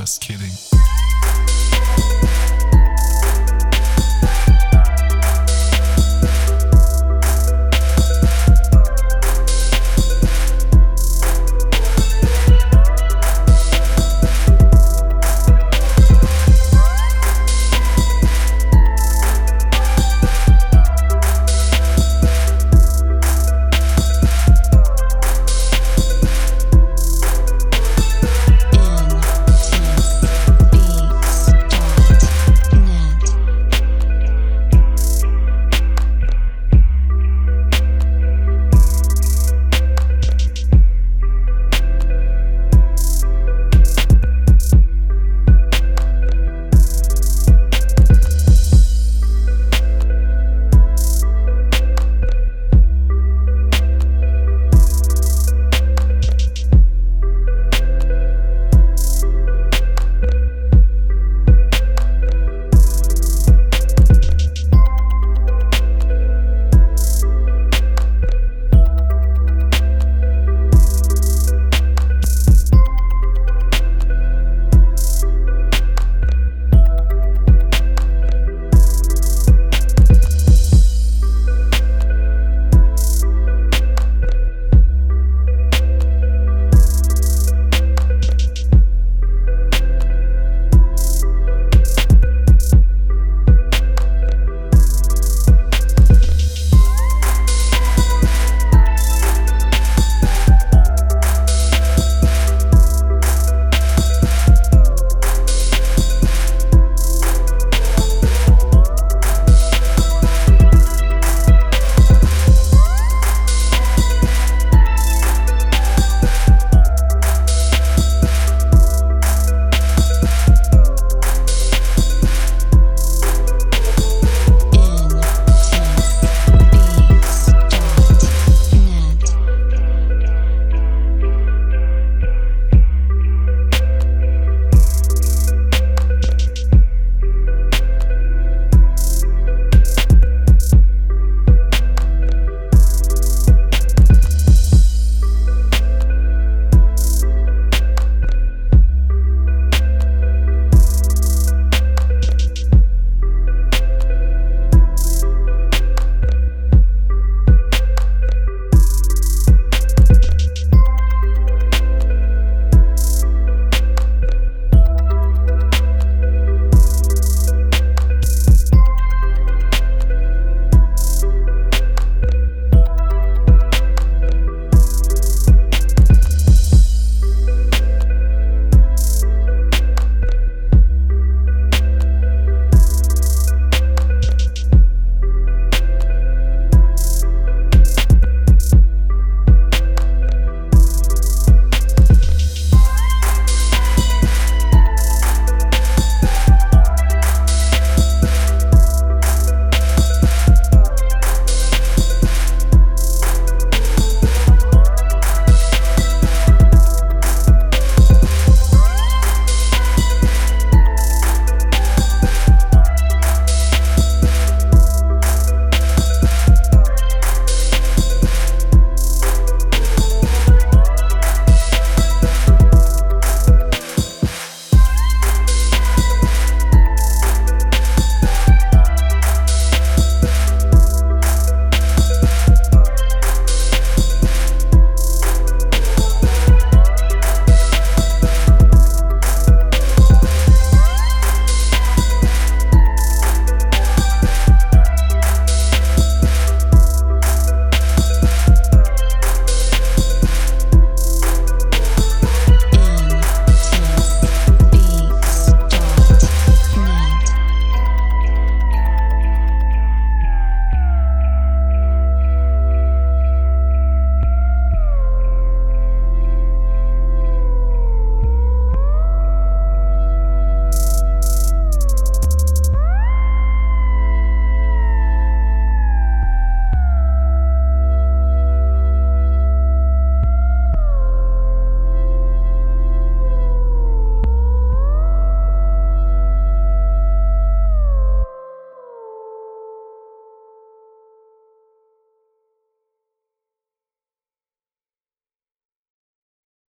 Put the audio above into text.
Just kidding.